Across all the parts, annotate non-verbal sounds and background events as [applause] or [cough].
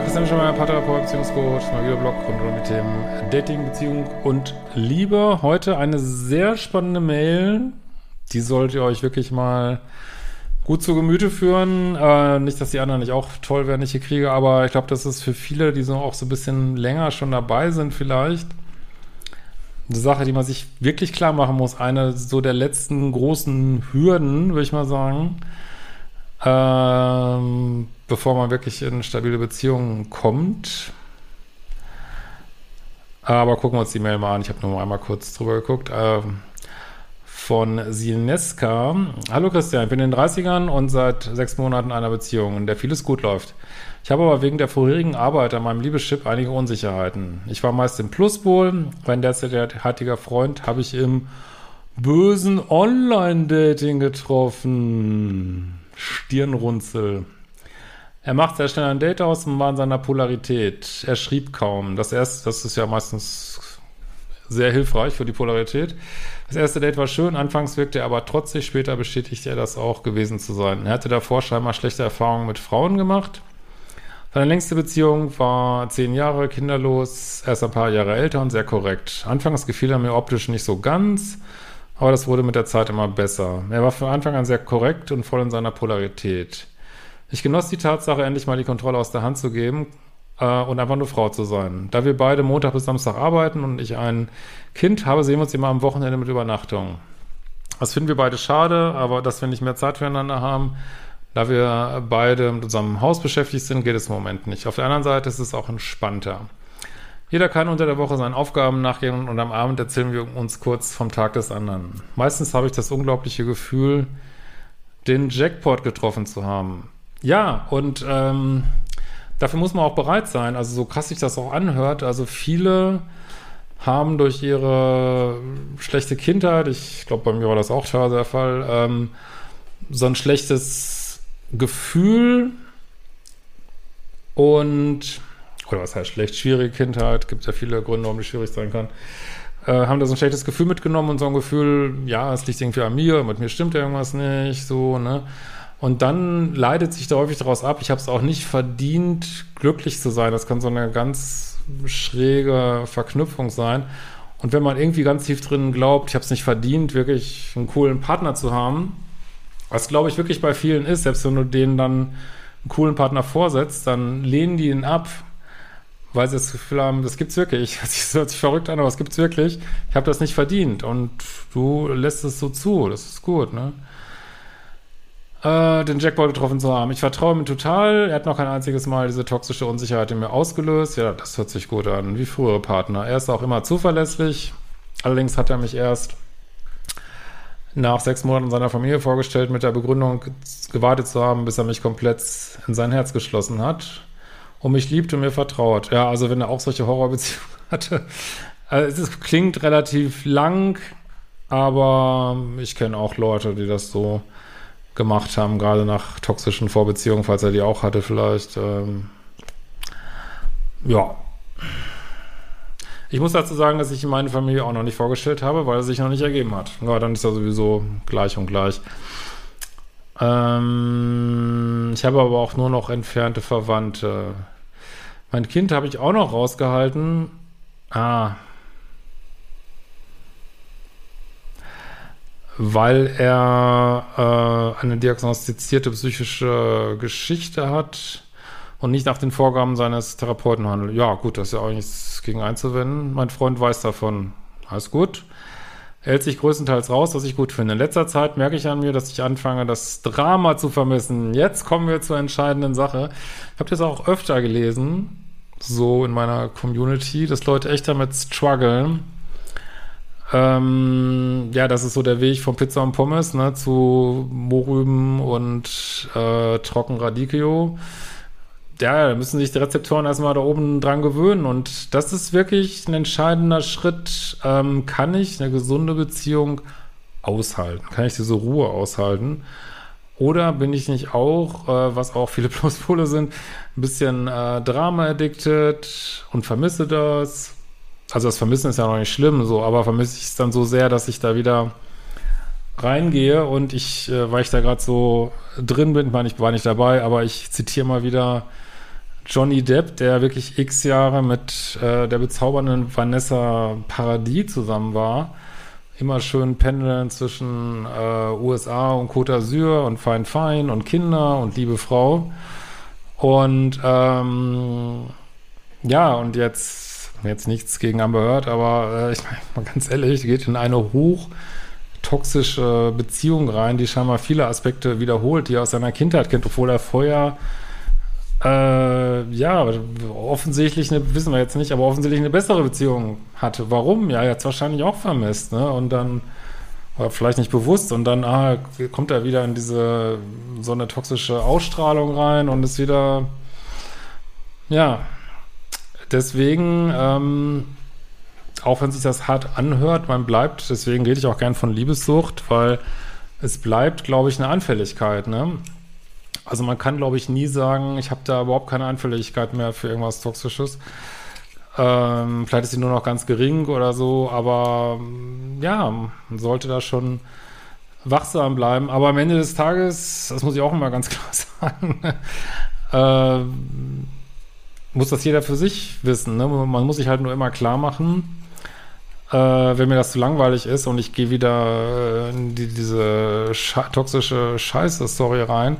Christian Schemmer, Paartherapeut, Beziehungscoach, mal wieder Blog rund die Themen Dating, Beziehung und Liebe. Heute eine sehr spannende Mail. Die solltet ihr euch wirklich mal gut zu Gemüte führen. Äh, nicht, dass die anderen nicht auch toll werden, ich hier kriege, aber ich glaube, das ist für viele, die so auch so ein bisschen länger schon dabei sind, vielleicht eine Sache, die man sich wirklich klar machen muss. Eine so der letzten großen Hürden, würde ich mal sagen. Ähm, bevor man wirklich in stabile Beziehungen kommt. Aber gucken wir uns die Mail mal an. Ich habe nur mal einmal kurz drüber geguckt. Ähm, von Sineska. Hallo Christian, ich bin in den 30ern und seit sechs Monaten in einer Beziehung, in der vieles gut läuft. Ich habe aber wegen der vorherigen Arbeit an meinem Liebeschip einige Unsicherheiten. Ich war meist im Pluspol, mein derzeitiger Freund habe ich im bösen Online-Dating getroffen. Stirnrunzel. Er macht sehr schnell ein Date aus und war in seiner Polarität. Er schrieb kaum. Das erste, das ist ja meistens sehr hilfreich für die Polarität. Das erste Date war schön, anfangs wirkte er aber trotzig, später bestätigte er das auch gewesen zu sein. Er hatte davor scheinbar schlechte Erfahrungen mit Frauen gemacht. Seine längste Beziehung war zehn Jahre, kinderlos, erst ein paar Jahre älter und sehr korrekt. Anfangs gefiel er mir optisch nicht so ganz, aber das wurde mit der Zeit immer besser. Er war von Anfang an sehr korrekt und voll in seiner Polarität. Ich genoss die Tatsache, endlich mal die Kontrolle aus der Hand zu geben äh, und einfach nur Frau zu sein. Da wir beide Montag bis Samstag arbeiten und ich ein Kind habe, sehen wir uns immer am Wochenende mit Übernachtung. Das finden wir beide schade, aber dass wir nicht mehr Zeit füreinander haben, da wir beide mit unserem Haus beschäftigt sind, geht es im Moment nicht. Auf der anderen Seite ist es auch entspannter. Jeder kann unter der Woche seinen Aufgaben nachgehen und am Abend erzählen wir uns kurz vom Tag des anderen. Meistens habe ich das unglaubliche Gefühl, den Jackpot getroffen zu haben. Ja, und ähm, dafür muss man auch bereit sein. Also so krass sich das auch anhört. Also viele haben durch ihre schlechte Kindheit, ich glaube, bei mir war das auch teilweise der Fall, ähm, so ein schlechtes Gefühl und, oder was heißt schlecht, schwierige Kindheit, gibt ja viele Gründe, warum die schwierig sein kann, äh, haben da so ein schlechtes Gefühl mitgenommen und so ein Gefühl, ja, es liegt irgendwie an mir, mit mir stimmt irgendwas nicht, so, ne? Und dann leidet sich da häufig daraus ab, ich habe es auch nicht verdient, glücklich zu sein. Das kann so eine ganz schräge Verknüpfung sein. Und wenn man irgendwie ganz tief drin glaubt, ich habe es nicht verdient, wirklich einen coolen Partner zu haben, was glaube ich wirklich bei vielen ist, selbst wenn du denen dann einen coolen Partner vorsetzt, dann lehnen die ihn ab, weil sie das Gefühl haben, das gibt's wirklich. [laughs] Das hört sich verrückt an, aber es gibt's wirklich. Ich habe das nicht verdient und du lässt es so zu. Das ist gut, ne? Äh, den Jackpot getroffen zu haben. Ich vertraue ihm total. Er hat noch kein einziges Mal diese toxische Unsicherheit in mir ausgelöst. Ja, das hört sich gut an, wie frühere Partner. Er ist auch immer zuverlässig. Allerdings hat er mich erst nach sechs Monaten seiner Familie vorgestellt, mit der Begründung gewartet zu haben, bis er mich komplett in sein Herz geschlossen hat und mich liebt und mir vertraut. Ja, also wenn er auch solche Horrorbeziehungen [laughs] hatte. Also es klingt relativ lang, aber ich kenne auch Leute, die das so gemacht haben, gerade nach toxischen Vorbeziehungen, falls er die auch hatte vielleicht. Ähm, ja. Ich muss dazu sagen, dass ich meine Familie auch noch nicht vorgestellt habe, weil er sich noch nicht ergeben hat. Ja, dann ist er sowieso gleich und gleich. Ähm, ich habe aber auch nur noch entfernte Verwandte. Mein Kind habe ich auch noch rausgehalten. Ah, weil er äh, eine diagnostizierte psychische Geschichte hat und nicht nach den Vorgaben seines Therapeuten handelt. Ja, gut, das ist ja auch nichts gegen einzuwenden. Mein Freund weiß davon. Alles gut. Er hält sich größtenteils raus, was ich gut finde. In letzter Zeit merke ich an mir, dass ich anfange, das Drama zu vermissen. Jetzt kommen wir zur entscheidenden Sache. Ich habe das auch öfter gelesen, so in meiner Community, dass Leute echt damit strugglen, ähm, ja, das ist so der Weg von Pizza und Pommes ne, zu Mohrrüben und äh, Trockenradicchio. Ja, da müssen sich die Rezeptoren erstmal da oben dran gewöhnen. Und das ist wirklich ein entscheidender Schritt. Ähm, kann ich eine gesunde Beziehung aushalten? Kann ich diese Ruhe aushalten? Oder bin ich nicht auch, äh, was auch viele [laughs] Pluspole sind, ein bisschen äh, Drama-addicted und vermisse das? Also das Vermissen ist ja noch nicht schlimm, so, aber vermisse ich es dann so sehr, dass ich da wieder reingehe und ich, äh, weil ich da gerade so drin bin, meine ich war nicht dabei, aber ich zitiere mal wieder Johnny Depp, der wirklich x Jahre mit äh, der bezaubernden Vanessa Paradis zusammen war, immer schön pendeln zwischen äh, USA und Côte d'Azur und Fein Fein und Kinder und liebe Frau. Und ähm, ja, und jetzt, jetzt nichts gegen Amber Heard, aber äh, ich meine mal ganz ehrlich, geht in eine hoch toxische Beziehung rein, die scheinbar viele Aspekte wiederholt, die er aus seiner Kindheit kennt, obwohl er vorher äh, ja, offensichtlich eine, wissen wir jetzt nicht, aber offensichtlich eine bessere Beziehung hatte. Warum? Ja, er hat es wahrscheinlich auch vermisst, ne? Und dann war vielleicht nicht bewusst und dann ah, kommt er wieder in diese so eine toxische Ausstrahlung rein und ist wieder ja deswegen ähm, auch wenn sich das hart anhört, man bleibt, deswegen rede ich auch gern von Liebessucht, weil es bleibt, glaube ich, eine Anfälligkeit, ne? Also man kann, glaube ich, nie sagen, ich habe da überhaupt keine Anfälligkeit mehr für irgendwas Toxisches. Ähm, vielleicht ist sie nur noch ganz gering oder so, aber ja, man sollte da schon wachsam bleiben. Aber am Ende des Tages, das muss ich auch immer ganz [laughs] klar sagen, äh, muss das jeder für sich wissen. Ne? Man muss sich halt nur immer klar machen, äh, wenn mir das zu langweilig ist und ich gehe wieder in die, diese sche toxische Scheiße-Story rein,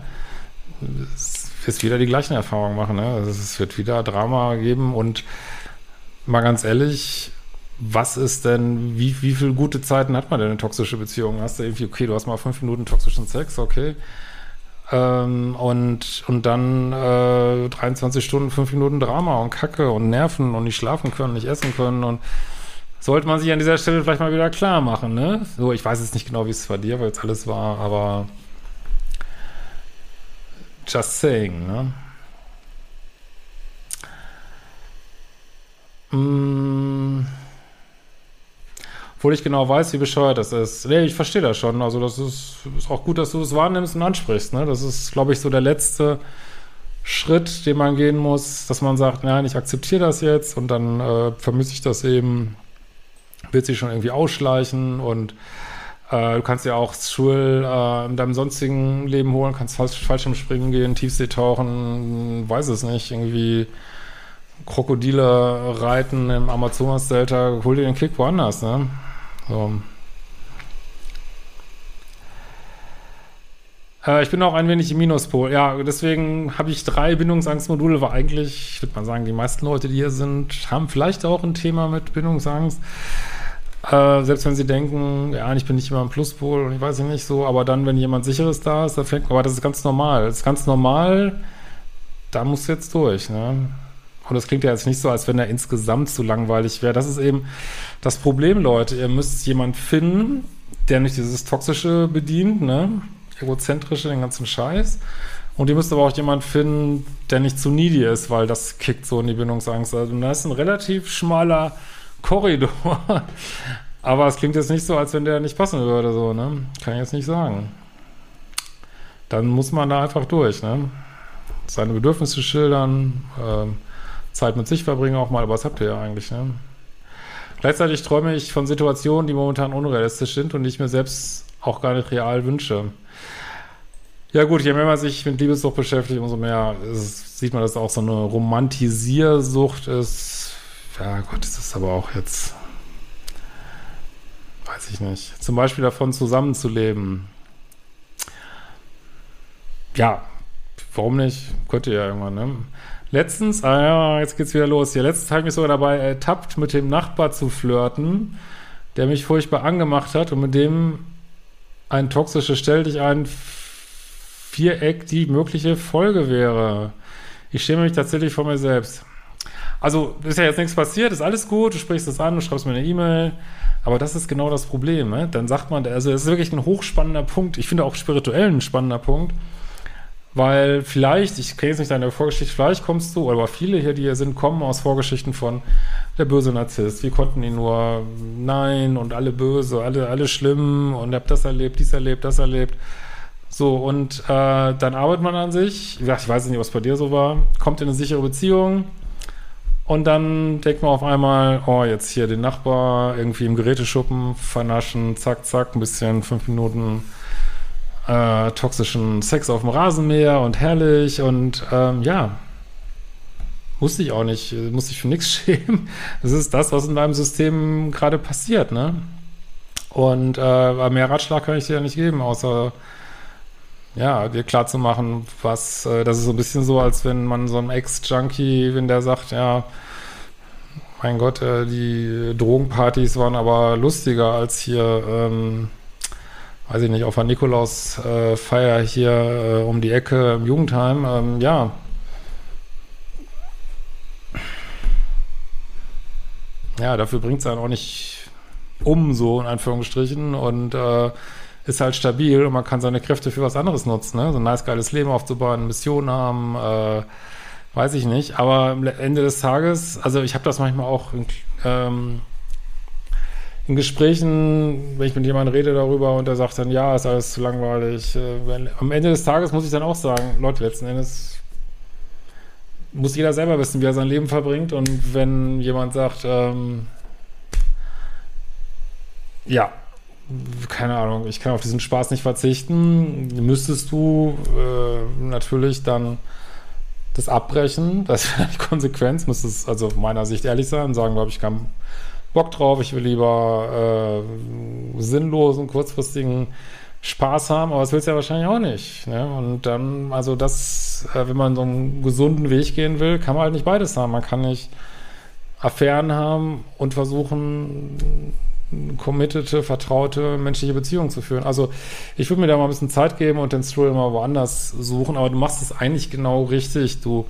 wird wieder die gleichen Erfahrungen machen. Ne? Also es wird wieder Drama geben und mal ganz ehrlich, was ist denn, wie, wie viele gute Zeiten hat man denn in toxische Beziehungen? Hast du irgendwie, okay, du hast mal fünf Minuten toxischen Sex, okay. Ähm, und, und dann äh, 23 Stunden, fünf Minuten Drama und Kacke und Nerven und nicht schlafen können, nicht essen können und sollte man sich an dieser Stelle vielleicht mal wieder klar machen, ne? So, ich weiß jetzt nicht genau, wie es bei dir, weil es alles war, aber Just saying, ne? Mm. Obwohl ich genau weiß, wie bescheuert das ist. Nee, ich verstehe das schon. Also das ist, ist auch gut, dass du es wahrnimmst und ansprichst. Ne? Das ist, glaube ich, so der letzte Schritt, den man gehen muss, dass man sagt, nein, ich akzeptiere das jetzt und dann äh, vermisse ich das eben, wird sich schon irgendwie ausschleichen und äh, du kannst ja auch Schul äh, in deinem sonstigen Leben holen, kannst Fallschirmspringen gehen, Tiefsee tauchen, weiß es nicht, irgendwie Krokodile reiten im Amazonas-Delta, hol dir den Kick woanders, ne? So. Äh, ich bin auch ein wenig im Minuspol. Ja, deswegen habe ich drei Bindungsangstmodule, weil eigentlich, ich würde mal sagen, die meisten Leute, die hier sind, haben vielleicht auch ein Thema mit Bindungsangst. Äh, selbst wenn sie denken, ja, ich bin nicht immer im Pluspol und ich weiß nicht so, aber dann, wenn jemand sicheres da ist, da fängt, aber das ist ganz normal. Das ist ganz normal, da musst du jetzt durch, ne? Und das klingt ja jetzt nicht so, als wenn er insgesamt zu langweilig wäre. Das ist eben das Problem, Leute. Ihr müsst jemand finden, der nicht dieses Toxische bedient, ne? Egozentrische, den ganzen Scheiß. Und ihr müsst aber auch jemand finden, der nicht zu needy ist, weil das kickt so in die Bindungsangst. Also, da ist ein relativ schmaler Korridor. [laughs] Aber es klingt jetzt nicht so, als wenn der nicht passen würde, so, ne? Kann ich jetzt nicht sagen. Dann muss man da einfach durch, ne? Seine Bedürfnisse schildern, äh, Zeit mit sich verbringen auch mal, aber das habt ihr ja eigentlich, ne? Gleichzeitig träume ich von Situationen, die momentan unrealistisch sind und die ich mir selbst auch gar nicht real wünsche. Ja gut, je mehr man sich mit Liebessucht beschäftigt, umso mehr ist, sieht man, dass auch so eine Romantisiersucht ist, ja Gott, ist das aber auch jetzt, weiß ich nicht. Zum Beispiel davon zusammenzuleben. Ja, warum nicht? Könnte ja irgendwann, ne? Letztens, ah ja, jetzt geht's wieder los. Ja, letztens habe ich mich sogar dabei ertappt, mit dem Nachbar zu flirten, der mich furchtbar angemacht hat und mit dem ein toxisches Stell dich ein Viereck die mögliche Folge wäre. Ich schäme mich tatsächlich vor mir selbst. Also ist ja jetzt nichts passiert, ist alles gut, du sprichst es an, du schreibst mir eine E-Mail, aber das ist genau das Problem. Ne? Dann sagt man, also es ist wirklich ein hochspannender Punkt, ich finde auch spirituell ein spannender Punkt, weil vielleicht, ich kenne jetzt nicht deine Vorgeschichte, vielleicht kommst du, aber viele hier, die hier sind, kommen aus Vorgeschichten von der böse Narzisst, wie konnten die nur, nein und alle böse, alle, alle schlimm und hab das erlebt, dies erlebt, das erlebt. So, und äh, dann arbeitet man an sich, ich weiß nicht, was bei dir so war, kommt in eine sichere Beziehung, und dann denkt man auf einmal, oh, jetzt hier den Nachbar irgendwie im Geräteschuppen vernaschen, zack, zack, ein bisschen fünf Minuten äh, toxischen Sex auf dem Rasenmäher und herrlich und ähm, ja, Wusste ich auch nicht, muss ich für nichts [laughs] schämen. Das ist das, was in deinem System gerade passiert, ne? Und äh, mehr Ratschlag kann ich dir ja nicht geben, außer ja, dir klar zu machen, was, äh, das ist so ein bisschen so, als wenn man so einem Ex-Junkie, wenn der sagt, ja, mein Gott, äh, die Drogenpartys waren aber lustiger als hier, ähm, weiß ich nicht, auf der Nikolaus-Feier äh, hier äh, um die Ecke im Jugendheim. Ähm, ja. Ja, dafür bringt es einen auch nicht um, so in Anführungsstrichen. Und äh, ist halt stabil und man kann seine Kräfte für was anderes nutzen, ne? So ein nice, geiles Leben aufzubauen, Mission haben, äh, weiß ich nicht. Aber am Ende des Tages, also ich habe das manchmal auch ähm, in Gesprächen, wenn ich mit jemandem rede darüber und der sagt dann, ja, ist alles zu langweilig. Äh, am Ende des Tages muss ich dann auch sagen, Leute, letzten Endes muss jeder selber wissen, wie er sein Leben verbringt. Und wenn jemand sagt, ähm, ja, keine Ahnung, ich kann auf diesen Spaß nicht verzichten, müsstest du äh, natürlich dann das abbrechen. Das wäre die Konsequenz, müsstest also aus meiner Sicht ehrlich sein sagen, glaube ich, kann Bock drauf, ich will lieber äh, sinnlosen, kurzfristigen Spaß haben, aber das willst du ja wahrscheinlich auch nicht. Ne? Und dann, also das, äh, wenn man so einen gesunden Weg gehen will, kann man halt nicht beides haben. Man kann nicht Affären haben und versuchen, committete, vertraute menschliche Beziehung zu führen. Also ich würde mir da mal ein bisschen Zeit geben und den Stroll mal woanders suchen, aber du machst es eigentlich genau richtig. Du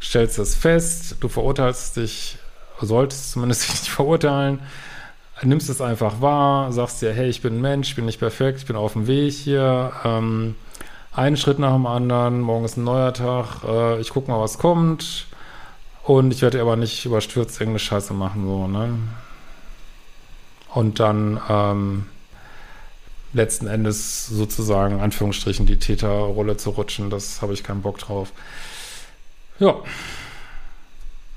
stellst es fest, du verurteilst dich, solltest zumindest [laughs] nicht verurteilen, nimmst es einfach wahr, sagst dir, hey, ich bin ein Mensch, ich bin nicht perfekt, ich bin auf dem Weg hier, ähm, einen Schritt nach dem anderen, morgen ist ein neuer Tag, äh, ich guck mal, was kommt und ich werde aber nicht überstürzt irgendeine Scheiße machen, so, ne? und dann ähm, letzten Endes sozusagen, Anführungsstrichen, die Täterrolle zu rutschen. Das habe ich keinen Bock drauf. Ja.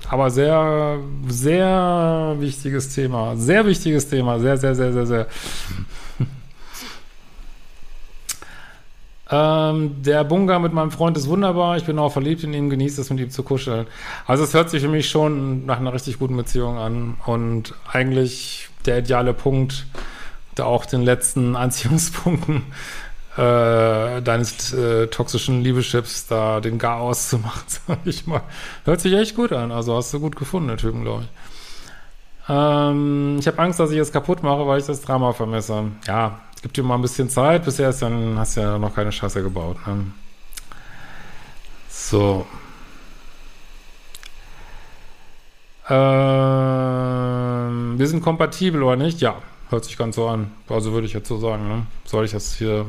Aber sehr, sehr wichtiges Thema. Sehr wichtiges Thema. Sehr, sehr, sehr, sehr, sehr. ähm, der Bunga mit meinem Freund ist wunderbar. Ich bin auch verliebt in ihn, genieße es mit ihm zu kuscheln. Also es hört sich für mich schon nach einer richtig guten Beziehung an. Und eigentlich der ideale Punkt, da auch den letzten [laughs] Anziehungspunkten äh, deines äh, toxischen Liebeschips da den Gar auszumachen, [laughs] sag ich mal. Hört sich echt gut an. Also hast du gut gefunden, der Typen, glaube ich. Ähm, ich habe Angst, dass ich es kaputt mache, weil ich das Drama vermisse. Ja, es gibt dir mal ein bisschen Zeit. Bisher ist dann, hast du ja noch keine Scheiße gebaut. Ne? So. Ähm, wir sind kompatibel oder nicht? Ja, hört sich ganz so an. Also würde ich jetzt so sagen. Ne? Soll ich das hier...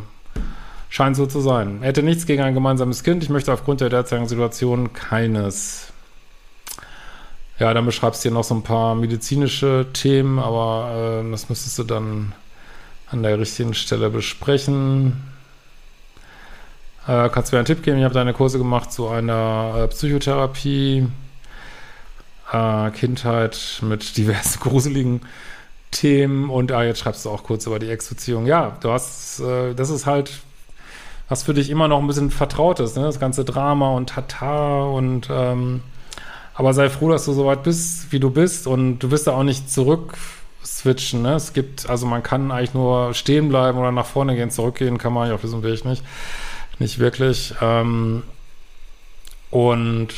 Scheint so zu sein. Er hätte nichts gegen ein gemeinsames Kind. Ich möchte aufgrund der derzeitigen Situation keines. Ja, dann beschreibst du hier noch so ein paar medizinische Themen, aber äh, das müsstest du dann an der richtigen Stelle besprechen. Äh, kannst du mir einen Tipp geben? Ich habe deine Kurse gemacht zu einer äh, Psychotherapie äh, Kindheit mit diversen [laughs] gruseligen Themen und ah, jetzt schreibst du auch kurz über die Ex-Beziehung. Ja, du hast, äh, das ist halt was für dich immer noch ein bisschen Vertrautes, ne? Das ganze Drama und Tata und ähm, aber sei froh, dass du so weit bist, wie du bist und du wirst da auch nicht zurück switchen, ne? Es gibt, also man kann eigentlich nur stehen bleiben oder nach vorne gehen, zurückgehen kann man ja auf diesem Weg nicht. Nicht wirklich. Ähm, und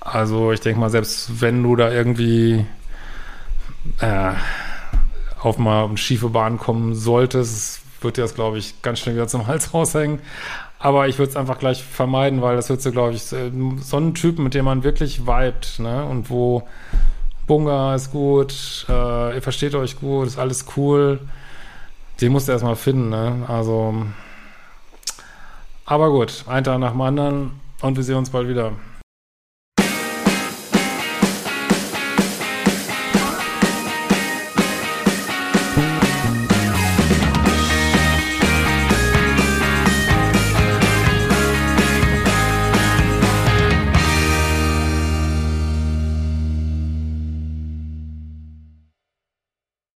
also ich denke mal, selbst wenn du da irgendwie äh, auf mal eine schiefe Bahn kommen solltest, wird dir das, glaube ich, ganz schnell wieder zum Hals [laughs] raushängen. Aber ich würde es einfach gleich vermeiden, weil das wird so, glaube ich, äh, so ein Typ, mit dem man wirklich vibet, ne? Und wo Bunga ist gut, äh, ihr versteht euch gut, ist alles cool. Den musst du erstmal finden, ne? Also, aber gut, ein Tag nach dem anderen und wir sehen uns bald wieder.